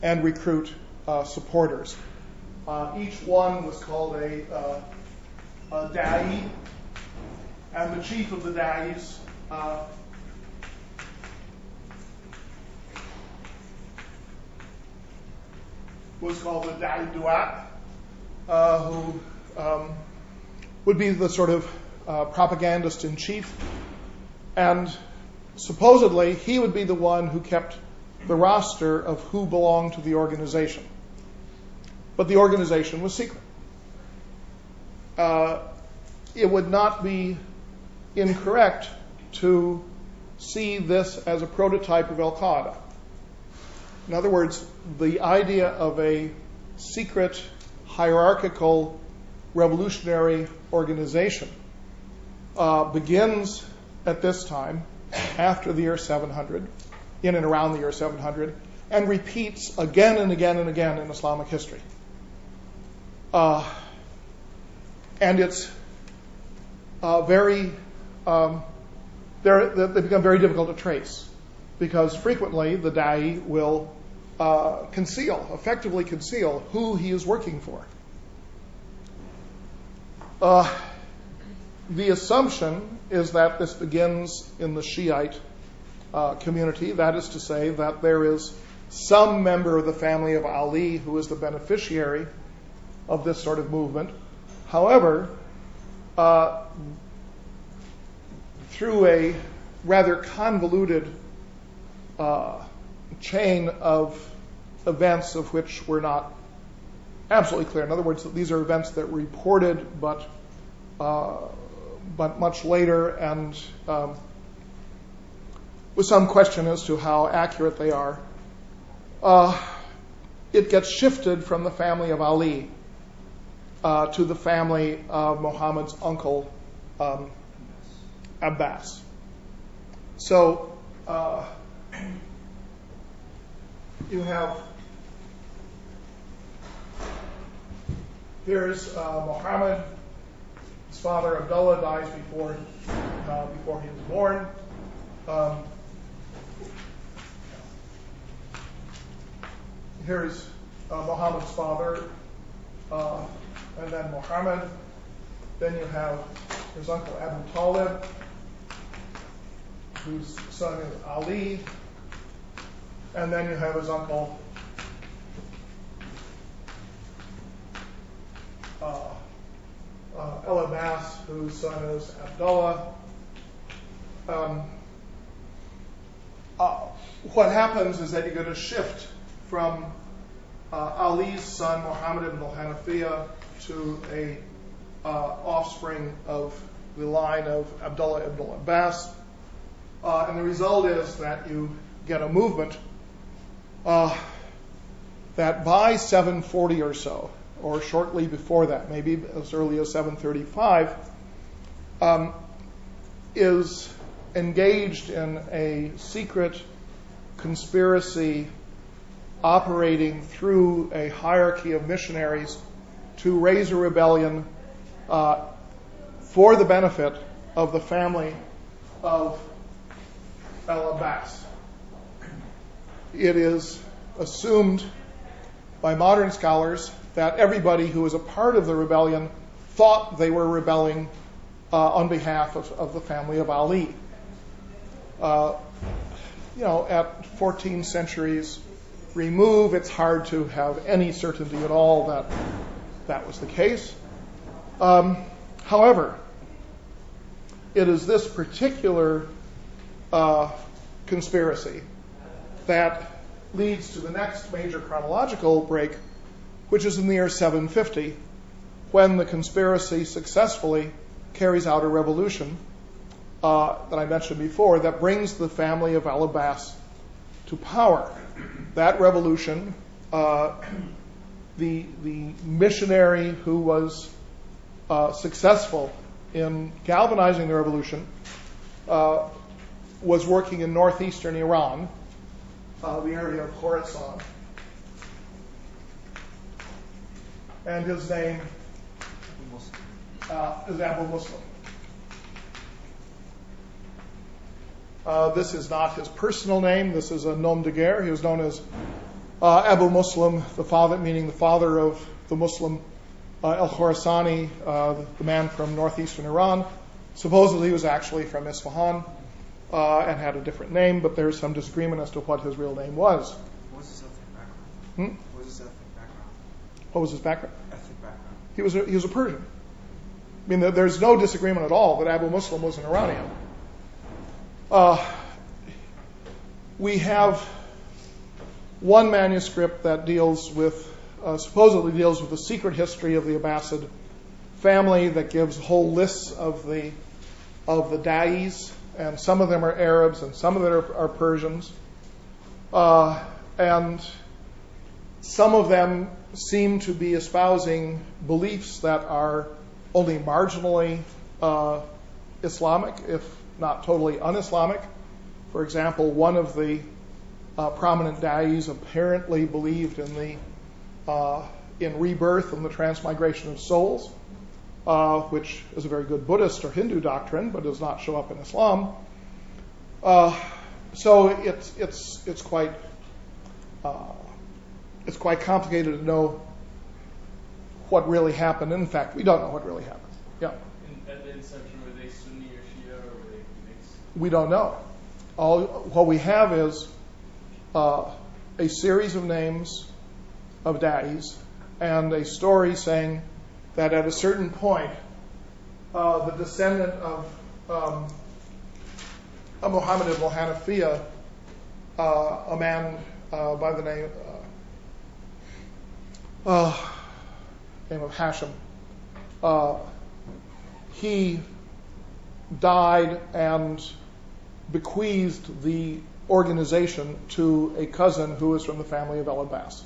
and recruit uh, supporters. Uh, each one was called a, a da'i, and the chief of the da'is was called the da'i duat, who um, would be the sort of propagandist in chief, and supposedly he would be the one who kept the roster of who belonged to the organization. But the organization was secret. Uh, it would not be incorrect to see this as a prototype of Al Qaeda. In other words, the idea of a secret, hierarchical, revolutionary organization uh, begins at this time, after the year 700, in and around the year 700, and repeats again and again and again in Islamic history. Uh, and it's uh, very, um, they become very difficult to trace because frequently the da'i will uh, conceal, effectively conceal, who he is working for. Uh, the assumption is that this begins in the Shiite uh, community. That is to say, that there is some member of the family of Ali who is the beneficiary of this sort of movement. However, uh, through a rather convoluted uh, chain of events of which we're not absolutely clear. In other words, these are events that were reported, but uh, but much later, and um, with some question as to how accurate they are. Uh, it gets shifted from the family of Ali uh, to the family of Muhammad's uncle um, Abbas. So uh, you have here's uh, Muhammad. His father Abdullah dies before uh, before he was born. Um, here's uh, Muhammad's father, uh, and then Muhammad. Then you have his uncle Abu Talib, whose son is Ali, and then you have his uncle uh, uh, El Whose son is Abdullah. Um, uh, what happens is that you get a shift from uh, Ali's son, Muhammad ibn al-Hanafiya, to a uh, offspring of the line of Abdullah ibn Abbas. Uh, and the result is that you get a movement that by 740 or so, or shortly before that, maybe as early as 735, um, is engaged in a secret conspiracy operating through a hierarchy of missionaries to raise a rebellion uh, for the benefit of the family of Abbas. It is assumed by modern scholars that everybody who was a part of the rebellion thought they were rebelling on behalf of, of, the family of Ali. Uh, you know, at 14 centuries remove, it's hard to have any certainty at all that that was the case. Um, however, it is this particular uh, conspiracy that leads to the next major chronological break, which is in the year 750, when the conspiracy successfully carries out a revolution uh, that I mentioned before that brings the family of Al Abbas to power. That revolution, uh, the, the missionary who was uh, successful in galvanizing the revolution uh, was working in northeastern Iran, uh, the area of Khorasan. And his name is Abu Muslim. Uh, this is not his personal name. This is a nom de guerre. He was known as uh, Abu Muslim, the father, meaning the father of the Muslim uh, Al Khorasani, uh, the man from northeastern Iran. Supposedly, he was actually from Isfahan uh, and had a different name, but there's some disagreement as to what his real name was. What was his ethnic background? Hmm? What was his ethnic background? What was his background? Ethnic background. He was a, he was a Persian. I mean, there's no disagreement at all that Abu Muslim was an Iranian. Uh, we have one manuscript that deals with, uh, supposedly deals with the secret history of the Abbasid family that gives whole lists of the of the da'is, and some of them are Arabs and some of them are, are Persians, uh, and some of them seem to be espousing beliefs that are only marginally uh, Islamic, if not totally un-Islamic. For example, one of the uh, prominent da'is apparently believed in the uh, in rebirth and the transmigration of souls, uh, which is a very good Buddhist or Hindu doctrine, but does not show up in Islam. Uh, so it's it's it's quite uh, it's quite complicated to know what really happened. In fact, we don't know what really happened. Yeah, In, at the inception, were they Sunni or Shia or were they mixed? we don't know. All what we have is uh, a series of names of da'is and a story saying that at a certain point, uh, the descendant of um, of Muhammad ibn Hanafiya, uh, a man uh, by the name uh, uh, name of Hashem, uh, he died and bequeathed the organization to a cousin who is from the family of El Abbas.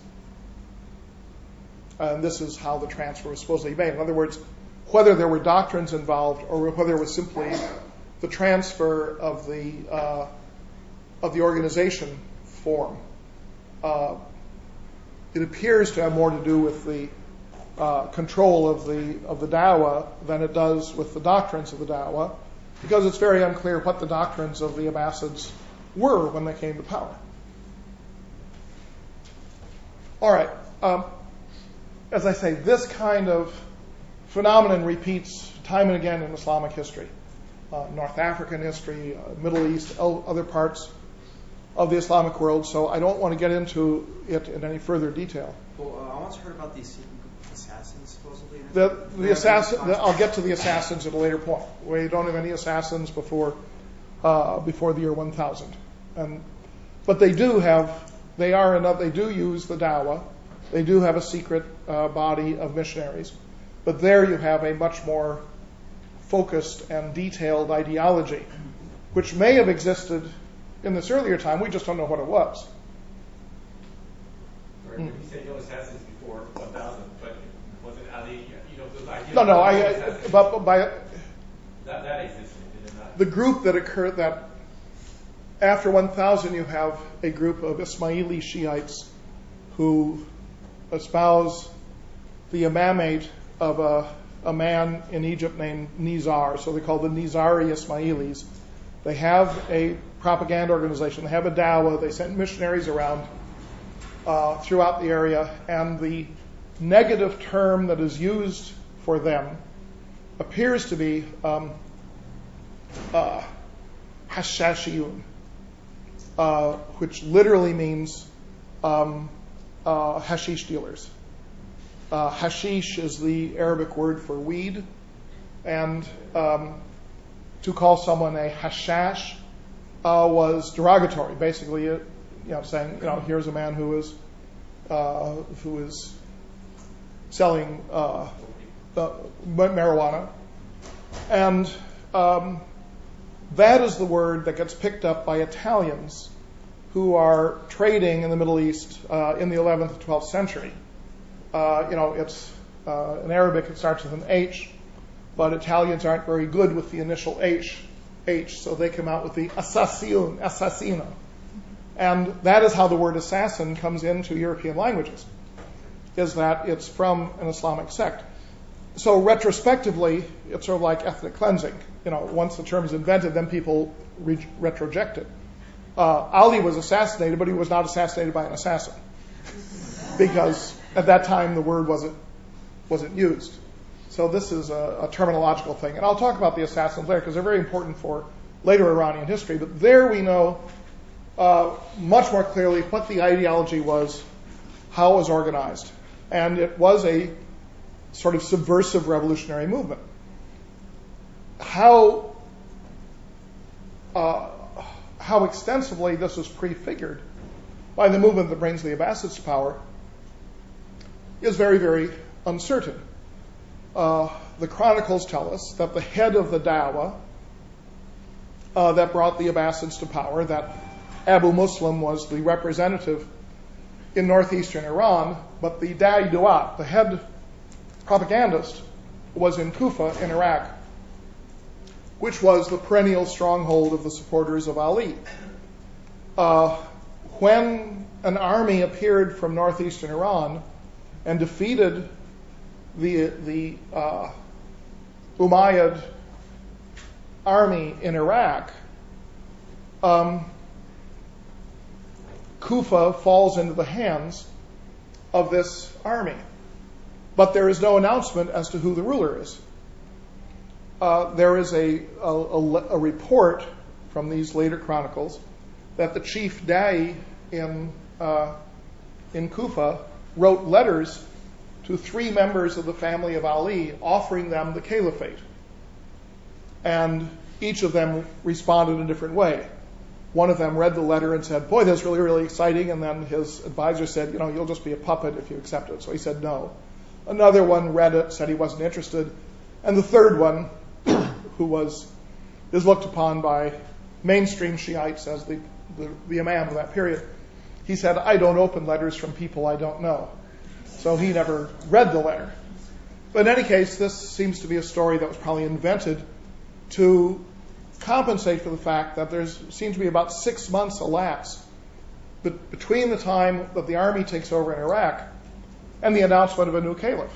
And this is how the transfer was supposedly made. In other words, whether there were doctrines involved or whether it was simply the transfer of the uh, of the organization form, uh, it appears to have more to do with the uh, control of the of the dawah than it does with the doctrines of the dawah, because it's very unclear what the doctrines of the Abbasids were when they came to power. All right. Um, as I say, this kind of phenomenon repeats time and again in Islamic history, uh, North African history, uh, Middle East, el- other parts of the Islamic world. So I don't want to get into it in any further detail. Well, uh, I once heard about these secret group of assassins, supposedly. in The, the assassin, the, I'll get to the assassins at a later point. We don't have any assassins before uh, before the year 1000, and but they do have they are enough. They do use the Dawa. They do have a secret uh, body of missionaries, but there you have a much more focused and detailed ideology, which may have existed in this earlier time. We just don't know what it was. Right, but you said no assassins before 1000, but was it Ali, you know, those ideas? No, no. I, but by That, that existed, did it not? the group that occurred that after 1000 you have a group of Ismaili Shiites who espouse the imamate of a, a man in Egypt named Nizar. So they call the Nizari Ismailis. They have a propaganda organization. They have a dawah. They send missionaries around uh, throughout the area. And the negative term that is used for them appears to be um, uh, hashashiyun, uh, which literally means um, uh, hashish dealers. Uh, hashish is the Arabic word for weed, and um, to call someone a hashash uh, was derogatory. Basically, you know, saying, you know, here's a man who is uh, who is selling uh, uh, marijuana, and um, that is the word that gets picked up by Italians who are trading in the Middle East uh, in the 11th and 12th century. Uh, you know, it's uh, in Arabic it starts with an H, but Italians aren't very good with the initial H, H, so they come out with the assassin, assassino, and that is how the word assassin comes into European languages, is that it's from an Islamic sect. So retrospectively, it's sort of like ethnic cleansing. You know, once the term is invented, then people re- retroject it. Uh, Ali was assassinated, but he was not assassinated by an assassin. because at that time the word wasn't wasn't used. So this is a, a terminological thing, and I'll talk about the assassins later because they're very important for later Iranian history. But there we know uh, much more clearly what the ideology was, how it was organized, and it was a sort of subversive revolutionary movement. How uh, how extensively this was prefigured by the movement that brings the Abbasids to power is very, very uncertain. Uh, the chronicles tell us that the head of the Dawah uh, that brought the Abbasids to power, that Abu Muslim was the representative in northeastern Iran, but the Da'i Duat, the head propagandist, was in Kufa in Iraq, which was the perennial stronghold of the supporters of Ali. Uh, when an army appeared from northeastern Iran and defeated the, the uh, Umayyad army in Iraq, um, Kufa falls into the hands of this army. But there is no announcement as to who the ruler is. Uh, there is a, a, a, a, report from these later chronicles that the chief Da'i in, uh, in Kufa wrote letters to three members of the family of Ali offering them the caliphate. And each of them responded in a different way. One of them read the letter and said, Boy, that's really, really exciting. And then his advisor said, You know, you'll just be a puppet if you accept it. So he said no. Another one read it, said he wasn't interested. And the third one, who was is looked upon by mainstream Shiites as the, the, the imam of that period, he said, I don't open letters from people I don't know. So he never read the letter. But in any case, this seems to be a story that was probably invented to compensate for the fact that there seems to be about six months elapse between the time that the army takes over in Iraq and the announcement of a new caliph.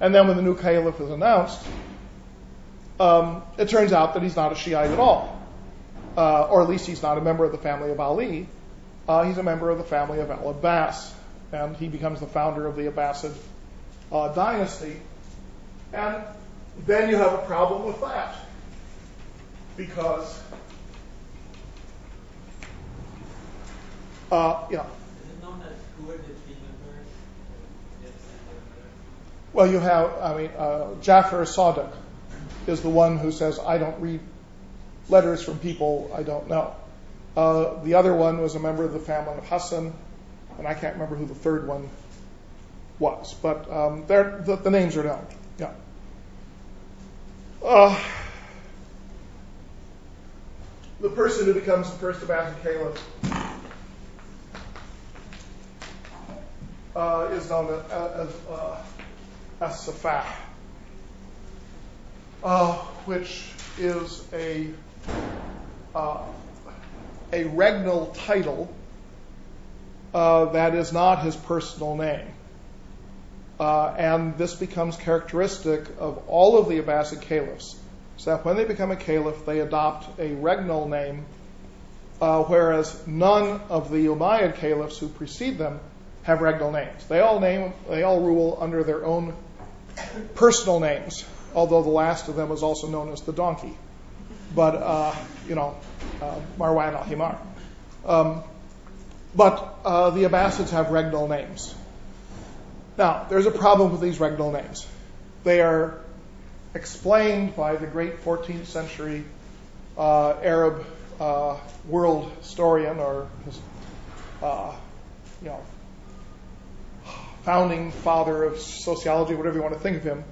And then when the new caliph is announced, um, it turns out that he's not a Shiite at all. Uh, or at least he's not a member of the family of Ali. Uh, he's a member of the family of Al Abbas and he becomes the founder of the Abbasid uh, dynasty. And then you have a problem with that because, uh, yeah. Well, you have, I mean, uh, Jafar Sadiq is the one who says, I don't read letters from people I don't know. Uh, the other one was a member of the family of Hassan and I can't remember who the third one was, but um, the, the, names are known. Yeah. Uh, the person who becomes the first Abbasid caliph uh, is known as uh, as-Safah, uh, which is a uh, a regnal title uh, that is not his personal name. Uh, and this becomes characteristic of all of the Abbasid caliphs. So that when they become a caliph, they adopt a regnal name, uh, whereas none of the Umayyad caliphs who precede them have regnal names. They all name, they all rule under their own personal names, although the last of them was also known as the donkey. But, uh, you know, uh, Marwan al Himar. Um, but uh, the Abbasids have regnal names. Now, there's a problem with these regnal names. They are explained by the great 14th century uh, Arab uh, world historian or uh, you know founding father of sociology, whatever you want to think of him,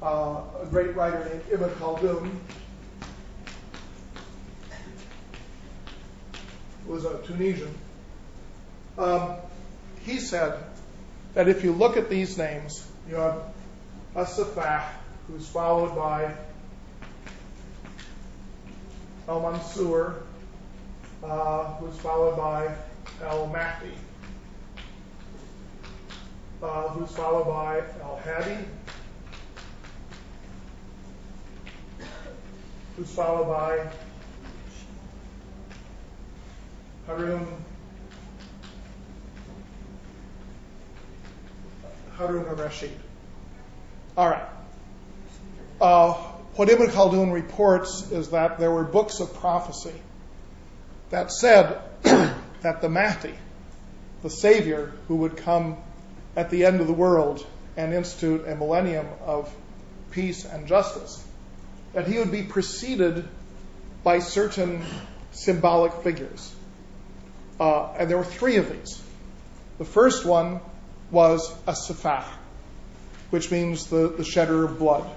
uh, a great writer named Ibn Khaldun, was a Tunisian. Um, he said that if you look at these names, you have As-Safah, who's followed by Al-Mansur, uh, who's followed by Al-Mahdi, who's followed by Al-Hadi, who's followed by Harun al-Rashid. All right. Uh, what Ibn Khaldun reports is that there were books of prophecy that said that the Mahdi, the Savior who would come at the end of the world and institute a millennium of peace and justice, that he would be preceded by certain symbolic figures. Uh, and there were three of these. The first one was a safah, which means the, the shedder of blood.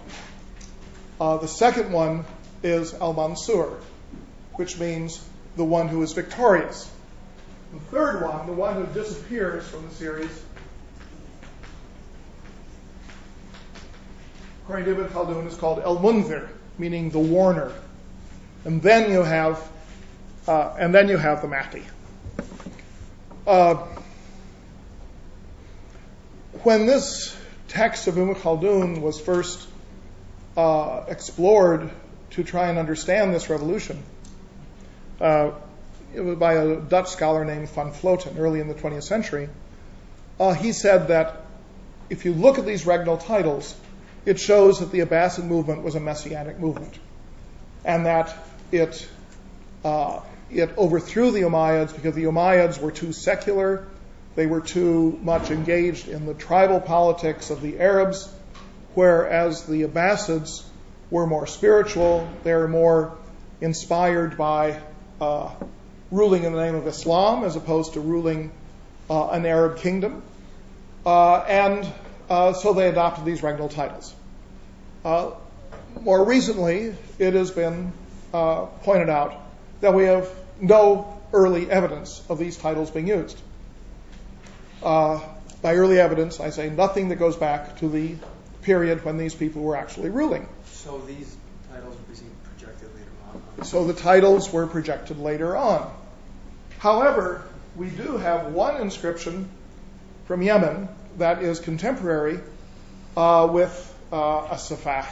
Uh, the second one is al mansur, which means the one who is victorious. The third one, the one who disappears from the series, according to Ibn Khaldun, is called El Munzir, meaning the warner. And then you have, uh, and then you have the Mahdi. Uh, when this text of Ibn Khaldun was first uh, explored to try and understand this revolution, uh, it was by a Dutch scholar named Van Vloten early in the 20th century. Uh, he said that if you look at these regnal titles, it shows that the Abbasid movement was a messianic movement, and that it uh, it overthrew the Umayyads because the Umayyads were too secular, they were too much engaged in the tribal politics of the Arabs, whereas the Abbasids were more spiritual, they were more inspired by uh, ruling in the name of Islam as opposed to ruling uh, an Arab kingdom. Uh, and uh, so they adopted these regnal titles. Uh, more recently, it has been uh, pointed out that we have no early evidence of these titles being used. Uh, by early evidence, I say nothing that goes back to the period when these people were actually ruling. So these titles were being projected later on. So the titles were projected later on. However, we do have one inscription from Yemen that is contemporary uh, with uh, a safah,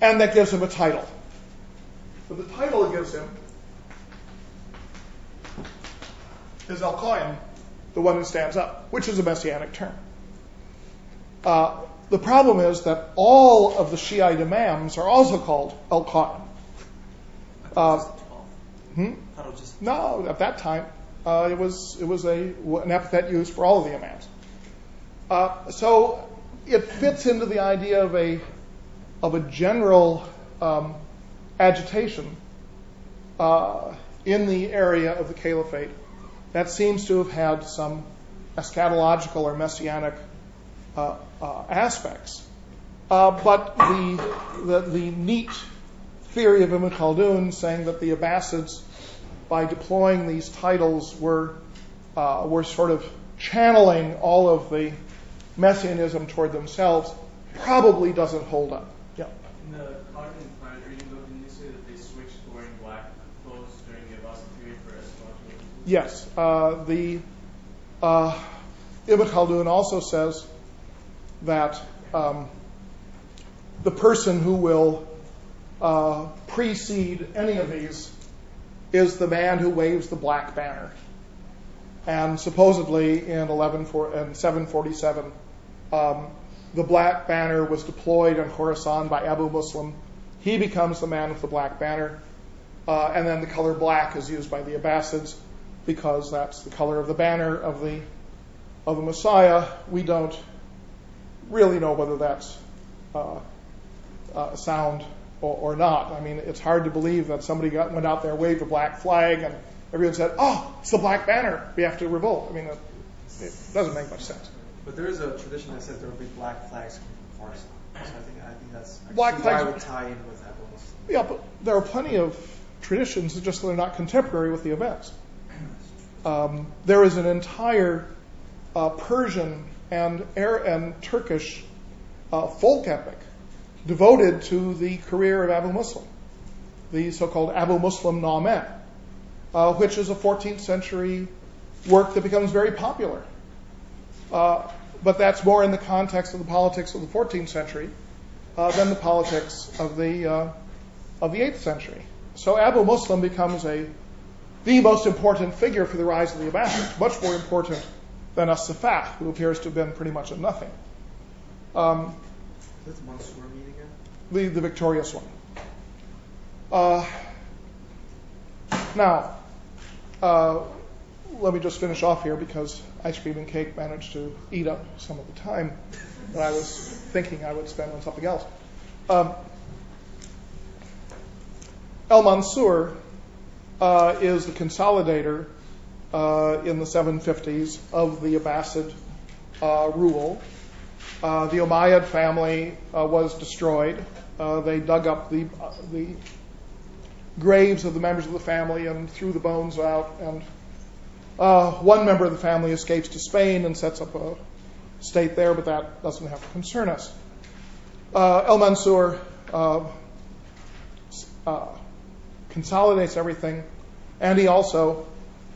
and that gives him a title. But the title it gives him is Al Qaim, the one who stands up, which is a messianic term. Uh, the problem is that all of the Shiite imams are also called Al Qaim. Uh, hmm? No, at that time uh, it was it was a an epithet used for all of the imams. Uh, so it fits into the idea of a of a general um, agitation uh, in the area of the caliphate that seems to have had some eschatological or messianic uh, uh, aspects. Uh, but the, the, the neat theory of Ibn Khaldun saying that the Abbasids, by deploying these titles, were were sort of channeling all of the messianism toward themselves probably doesn't hold up. Yeah. In the Cognitive Planet reading book, didn't you say that they switched to wearing black clothes during the Abbasid period for eschatology? Yes. Uh, the uh, Ibn Khaldun also says that um, the person who will uh, precede any of these is the man who waves the black banner. And supposedly in 11 for, in 747, um, the black banner was deployed in Khorasan by Abu Muslim. He becomes the man with the black banner. Uh, and then the color black is used by the Abbasids because that's the color of the banner of the of the Messiah. We don't really know whether that's uh, uh, sound or, not. I mean, it's hard to believe that somebody got, went out there, waved a black flag, and everyone said, "Oh, it's the black banner. We have to revolt." I mean, it doesn't make much sense. But there is a tradition that says there will be black flags coming from Khorasan. So I think I think that's black flags why I would tie in with Abu Muslim. Yeah, but there are plenty of traditions, it's just they're not contemporary with the events. Um, there is an entire uh, Persian and, and Turkish uh, folk epic devoted to the career of Abu Muslim, the so-called Abu Muslim Nameh, uh, which is a 14th century work that becomes very popular. Uh, but that's more in the context of the politics of the 14th century uh, than the politics of the uh, of the 8th century. So Abu Muslim becomes a the most important figure for the rise of the Abbasids, much more important than as-Safah, who appears to have been pretty much a nothing. Um, That's Mansour meeting again? the, the victorious one. Uh, now, uh, let me just finish off here because ice cream and cake managed to eat up some of the time that I was thinking I would spend on something else. Um, El Mansur uh, is the consolidator uh, in the 750s of the Abbasid uh, rule. Uh, the Umayyad family uh, was destroyed. Uh, they dug up the, the graves of the members of the family and threw the bones out. And uh, one member of the family escapes to Spain and sets up a state there, but that doesn't have to concern us. Uh, El Mansur uh, uh, consolidates everything, and he also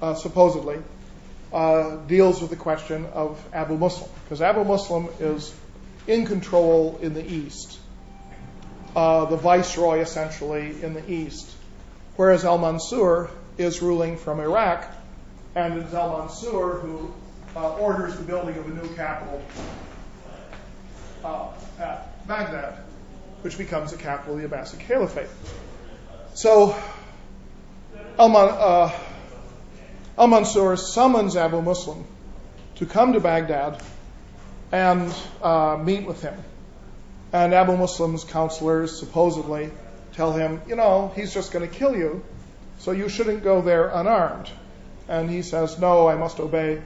uh, supposedly uh, deals with the question of Abu Muslim, because Abu Muslim is in control in the east, the viceroy essentially in the east, whereas Al Mansur is ruling from Iraq, and it is Al Mansur who uh, orders the building of a new capital uh, at Baghdad, which becomes the capital of the Abbasid Caliphate. So, Al uh, Mansur summons Abu Muslim to come to Baghdad and meet with him. And Abu Muslim's counselors supposedly tell him, you know, he's just going to kill you, so you shouldn't go there unarmed. And he says, no, I must obey.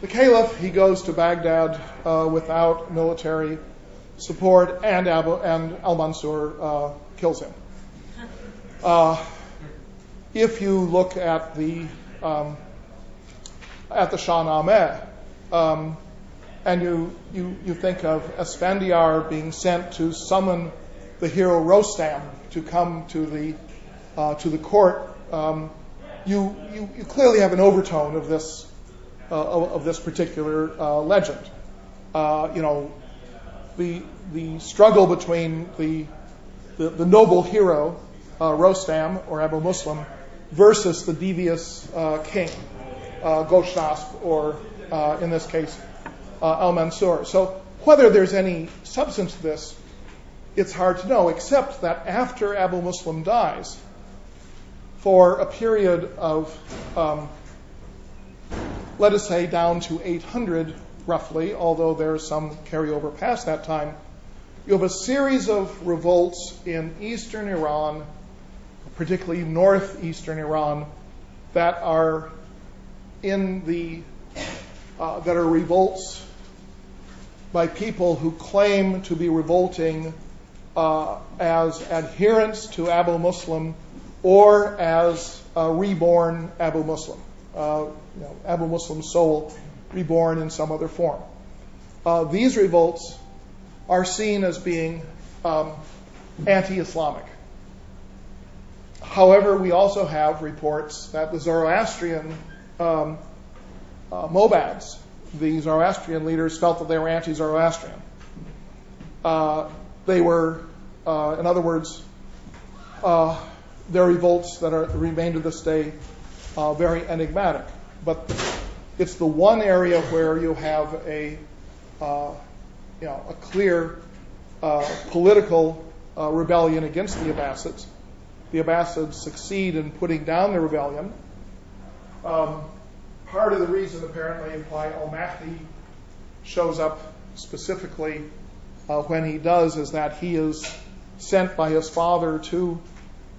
The caliph, he goes to Baghdad uh, without military support, and, Abu, and Al Mansur uh, kills him. Uh, if you look at the um, at the Shahnameh, um, and you, you, you think of Esfandiar being sent to summon the hero Rostam to come to the uh, to the court, um, you, you you clearly have an overtone of this uh, of, this particular uh, legend. Uh, you know, the the struggle between the the, the noble hero uh, Rostam or Abu Muslim versus the devious uh, king, uh, or in this case, Al Mansur. So whether there's any substance to this, it's hard to know, except that after Abu Muslim dies, for a period of, um, let us say, down to 800 roughly, although there's some carryover past that time, you have a series of revolts in eastern Iran particularly northeastern Iran, that are in the uh, that are revolts by people who claim to be revolting uh, as adherents to Abu Muslim or as a reborn Abu Muslim, uh, you know, Abu Muslim soul reborn in some other form. Uh, these revolts are seen as being um, anti-Islamic. However, we also have reports that the Zoroastrian um, uh, Mobads, the Zoroastrian leaders, felt that they were anti Zoroastrian. Uh, they were, uh, in other words, uh, their revolts that are, remain to this day uh, very enigmatic. But it's the one area where you have a, uh, you know, a clear political rebellion against the Abbasids the Abbasids succeed in putting down the rebellion. Um, part of the reason, apparently, why Al Mahdi shows up specifically uh, when he does is that he is sent by his father to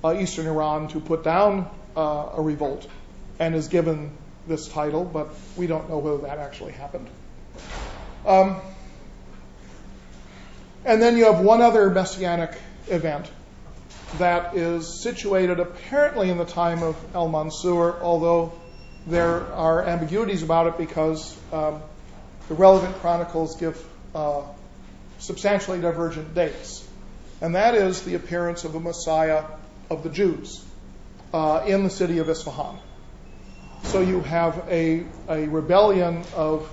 uh, eastern Iran to put down uh, a revolt and is given this title, but we don't know whether that actually happened. Um, and then you have one other messianic event that is situated apparently in the time of El Mansur, although there are ambiguities about it because um, the relevant chronicles give uh, substantially divergent dates. And that is the appearance of the Messiah of the Jews uh, in the city of Isfahan. So you have a, a rebellion of,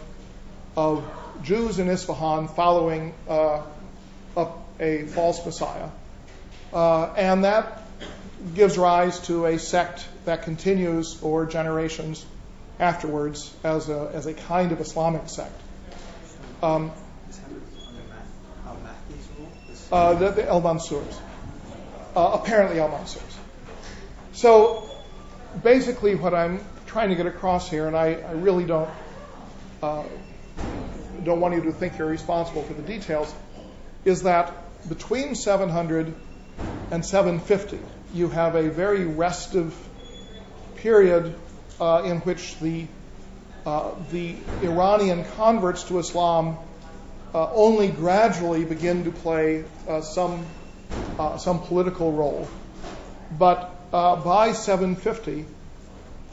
of Jews in Isfahan following uh, a, a false Messiah. Uh, and that gives rise to a sect that continues for generations afterwards as a, as a kind of Islamic sect. Um, Uh, the, the El Mansours. Uh, apparently El Mansours. So basically, what I'm trying to get across here, and I, I really don't uh, don't want you to think you're responsible for the details, is that between 700 and 750, you have a very restive period uh, in which the uh, the Iranian converts to Islam uh, only gradually begin to play uh, some uh, some political role. But uh, by 750,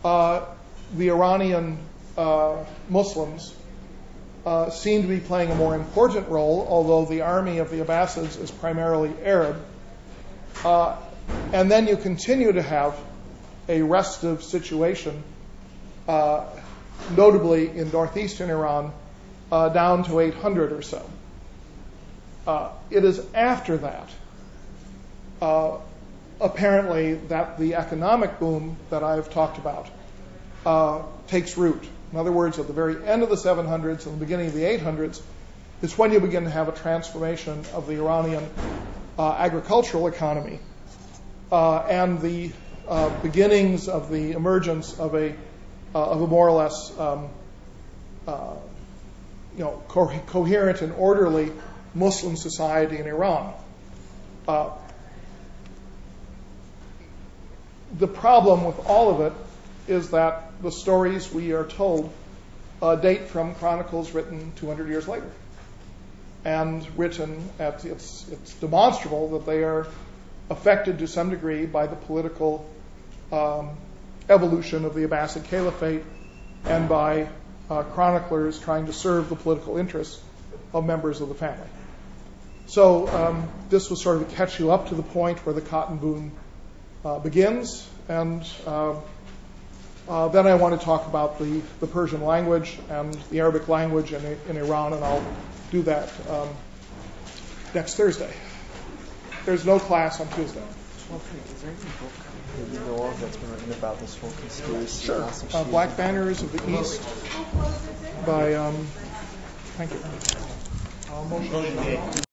uh, the Iranian uh, Muslims uh, seem to be playing a more important role, although the army of the Abbasids is primarily Arab. Uh, and then you continue to have a restive situation, notably in northeastern Iran, down to 800 or so. It is after that, uh, apparently, that the economic boom that I've talked about uh, takes root. In other words, at the very end of the 700s and the beginning of the 800s is when you begin to have a transformation of the Iranian uh, agricultural economy uh, and the uh, beginnings of the emergence of a of a more or less um, you know co- coherent and orderly Muslim society in Iran. Uh, the problem with all of it is that the stories we are told uh, date from chronicles written 200 years later. And written at, it's, it's demonstrable that they are affected to some degree by the political um, evolution of the Abbasid Caliphate and by uh, chroniclers trying to serve the political interests of members of the family. So um, this was sort of catch you up to the point where the cotton boom uh, begins, and uh, uh, then I want to talk about the, the Persian language and the Arabic language in, in Iran, and I'll do that um, next Thursday. There's no class on Tuesday. Okay, Is there any book that you know of that's been written about this whole conspiracy? Sure. Uh. Black Banners of the East by, um, thank you. Motion.